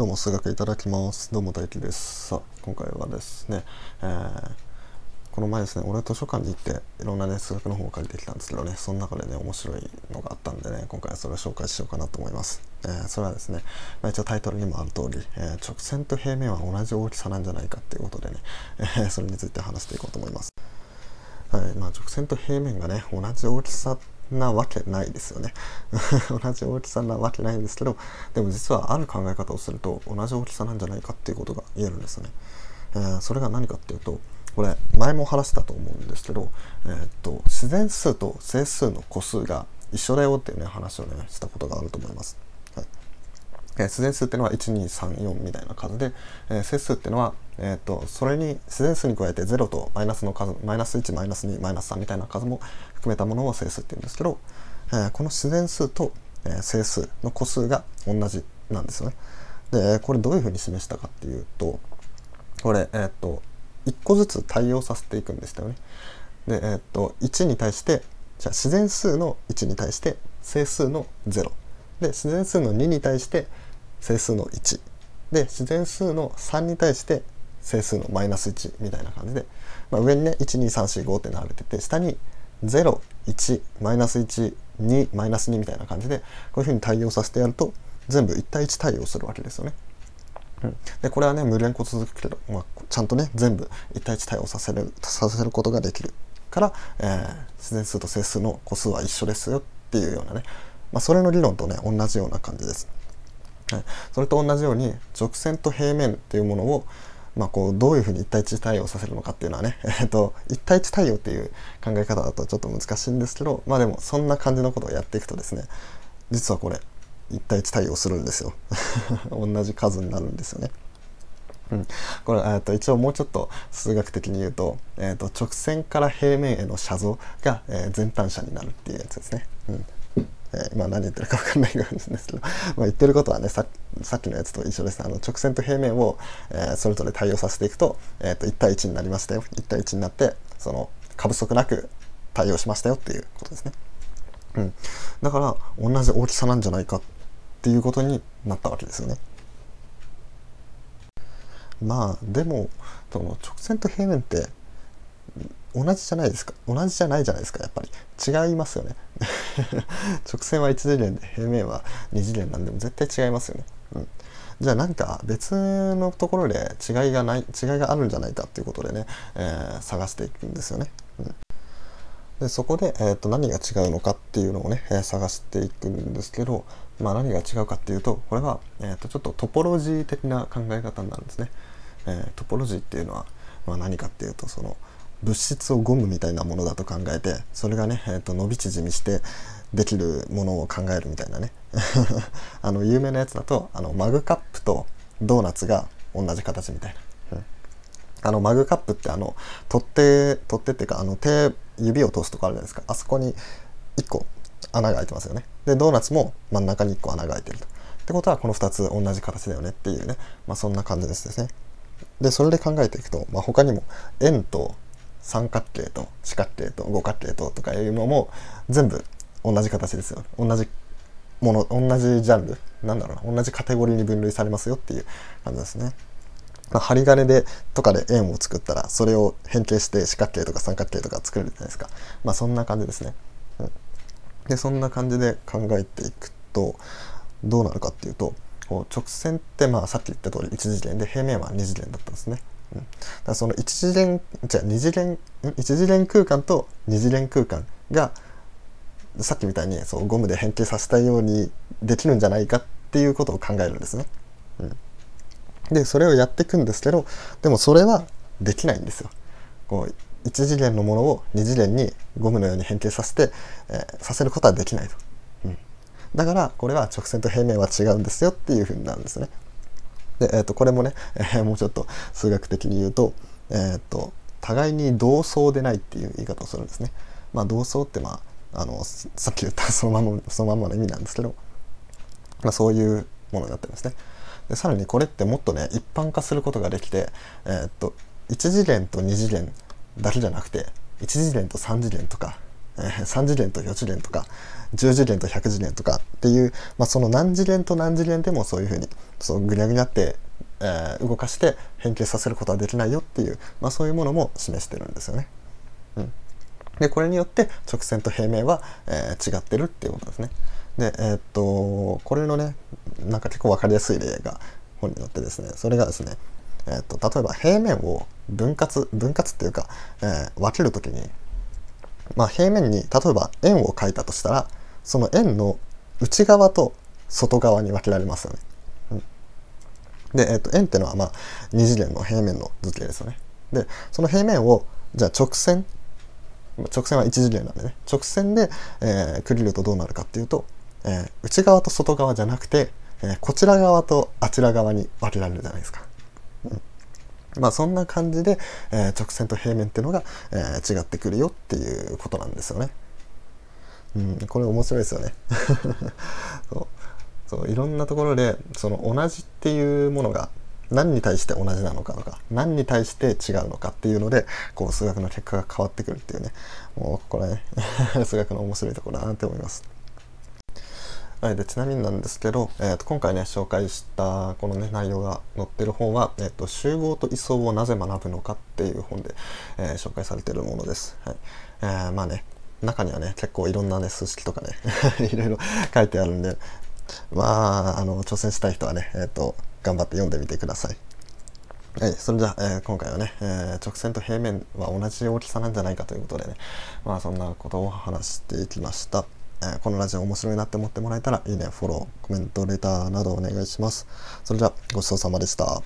今日も数学いただきます。どうも大輝です。さあ、今回はですね、えー、この前ですね、俺は図書館に行っていろんなね、数学の本を借りてきたんですけどね、その中でね、面白いのがあったんでね、今回はそれを紹介しようかなと思います。えー、それはですね、まあ、一応タイトルにもある通り、えー、直線と平面は同じ大きさなんじゃないかっていうことでね、え、それについて話していこうと思います。はい、まあ直線と平面がね、同じ大きさってなわけないですよね。同じ大きさなわけないんですけどでも実はある考え方をすると同じ大きさなんじゃないかっていうことが言えるんですよね、えー、それが何かっていうとこれ前も話したと思うんですけど、えー、っと自然数と整数の個数が一緒だよっていうね話をねしたことがあると思います、えー、自然数っていうのは1234みたいな数で、えー、整数っていうのは、えーと、それに自然数に加えて0とマイナスの数マイナス1マイナス2マイナス3みたいな数も含めたものを整数って言うんですけど、えー、この自然数と、えー、整数の個数が同じなんですよね。でこれどういうふうに示したかっていうとこれ、えー、と1個ずつ対応させていくんでしたよね。で、えー、と1に対してじゃあ自然数の1に対して整数の0で自然数の2に対して整数の1で自然数の3に対して整数のマイナス1みたいな感じで、まあ、上にね12345って並べてて下に01マイナス12マイナス2みたいな感じでこういうふうに対応させてやると全部1対1対応するわけですよね。うん、でこれはね無連個続くけど、まあ、ちゃんとね全部1対1対応させるさせることができるから、えー、自然数と整数の個数は一緒ですよっていうようなね、まあ、それの理論とね同じような感じです。はい、それと同じように直線と平面っていうものをまあ、こうどういうふうに1対1対応させるのかっていうのはね、えっと、1対1対応っていう考え方だとちょっと難しいんですけどまあでもそんな感じのことをやっていくとですね実はこれ1対1対応するんですよ 同じ数になるんですよね。うん、これ、えー、と一応もうちょっと数学的に言うと,、えー、と直線から平面への写像が、えー、前端者になるっていうやつですね。うんえー、今何言ってるか分かんない感じですけど、まあ、言ってることはねささっきのやつと一緒ですあの直線と平面を、えー、それぞれ対応させていくと,、えー、と1対1になりましたよ1対1になってその過不足なく対応しましたよっていうことですね。うん、だから同じ大きさなんじゃないかっていうことになったわけですよね。まあでもその直線と平面って同じじゃないですか。同じじゃないじゃないですかやっぱり。違いますよね。直線は1次元で平面は2次元なんでも絶対違いますよね、うん、じゃあ何か別のところで違いがない違いがあるんじゃないかっていうことでね、えー、探していくんですよね、うん、でそこで、えーと、何が違うのかっていうのをね、えー、探していくんですけど、まあ、何が違うかっていうとこれは、えーと、ちょっとトポロジー的な考え方なんですね、えー、トポロジーっていうのは、まあ、何かっていうとその物質をゴムみたいなものだと考えてそれがね、えーと、伸び縮みしてできるものを考えるみたいなね。あの有名なやつだとあのマグカップとドーナツが同じ形みたいな、うん、あのマグカップってあの取っ手取っ手っていうかあの手指を通すとこあるじゃないですか。あそこに1個穴が開いてますよね。でドーナツも真ん中に1個穴が開いてると。ってことはこの2つ同じ形だよねっていうね。まあそんな感じですね。でそれで考えていくと、まあ、他にも円と三角形と四角形と五角形ととかいうのも全部同じ形ですよ同じもの同じジャンルなんだろうな同じカテゴリーに分類されますよっていう感じですね。まあ、針金でとかで円を作ったらそれを変形して四角形とか三角形とか作れるじゃないですか。まあそんな感じですね。うん、でそんな感じで考えていくとどうなるかっていうとこう直線ってまあさっき言った通り1次元で平面は2次元だったんですね。だその1次元じゃあ2次元1次元空間と2次元空間がさっきみたいにそうゴムで変形させたようにできるんじゃないかっていうことを考えるんですね。うん、でそれをやっていくんですけどでもそれはできないんですよ。こう1次元のものを2次元にゴムのように変形させて、えー、させることはできないと。うん、だからこれは直線と平面は違うんですよっていうふうになるんですね。で、えー、とこれもね、えー、もうちょっと数学的に言うと,、えー、と互いに同層でないっていう言い方をするんですね。まあ、同層ってまああの さっき言ったそのままそのままの意味なんですけど、まあ、そういうものになってるんですね。でさらにこれってもっとね一般化することができて、えー、っと1次元と2次元だけじゃなくて1次元と3次元とか、ええー、3次元と4次元とか10次元と100次元とかっていう、まあ、その何次元と何次元でもそういうふうにそうぐにゃぐにゃって、えー、動かして変形させることはできないよっていう、まあ、そういうものも示してるんですよね。うん、でこれによって直線と平面は、えー、違ってるっていうことですね。でえー、っとこれのねなんか結構分かりやすい例が本によってですねそれがですね、えー、っと例えば平面を分割分割っていうか、えー、分ける時に、まあ、平面に例えば円を描いたとしたらその円の内側と外側に分けられますよね。うん、で、えー、と円っていうのはまあ二次元の平面の図形ですよね。でその平面をじゃあ直線直線は一次元なんでね直線で、えー、区切るとどうなるかっていうとえー、内側と外側じゃなくて、えー、こちら側とあちら側に分けられるじゃないですか。うんまあそんな感じで、えー、直線と平面っていうのが、えー、違ってくるよっていうことなんですよね。うん、これ面白いですよね そうそういろんなところでその同じっていうものが何に対して同じなのかとか何に対して違うのかっていうのでこう数学の結果が変わってくるっていうねもうこれね 数学の面白いところだなって思います。はい、でちなみになんですけど、えー、と今回ね紹介したこのね内容が載ってる本は、えーと「集合と位相をなぜ学ぶのか」っていう本で、えー、紹介されてるものです。はいえー、まあね中にはね結構いろんなね数式とかね いろいろ書いてあるんでまああの挑戦したい人はね、えーと、頑張って読んでみてください。はい、それじゃあ、えー、今回はね、えー、直線と平面は同じ大きさなんじゃないかということでね、まあそんなことを話していきました。えこのラジオ面白いなって思ってもらえたらいいね、フォロー、コメント、レターなどお願いします。それじゃごちそうさまでした。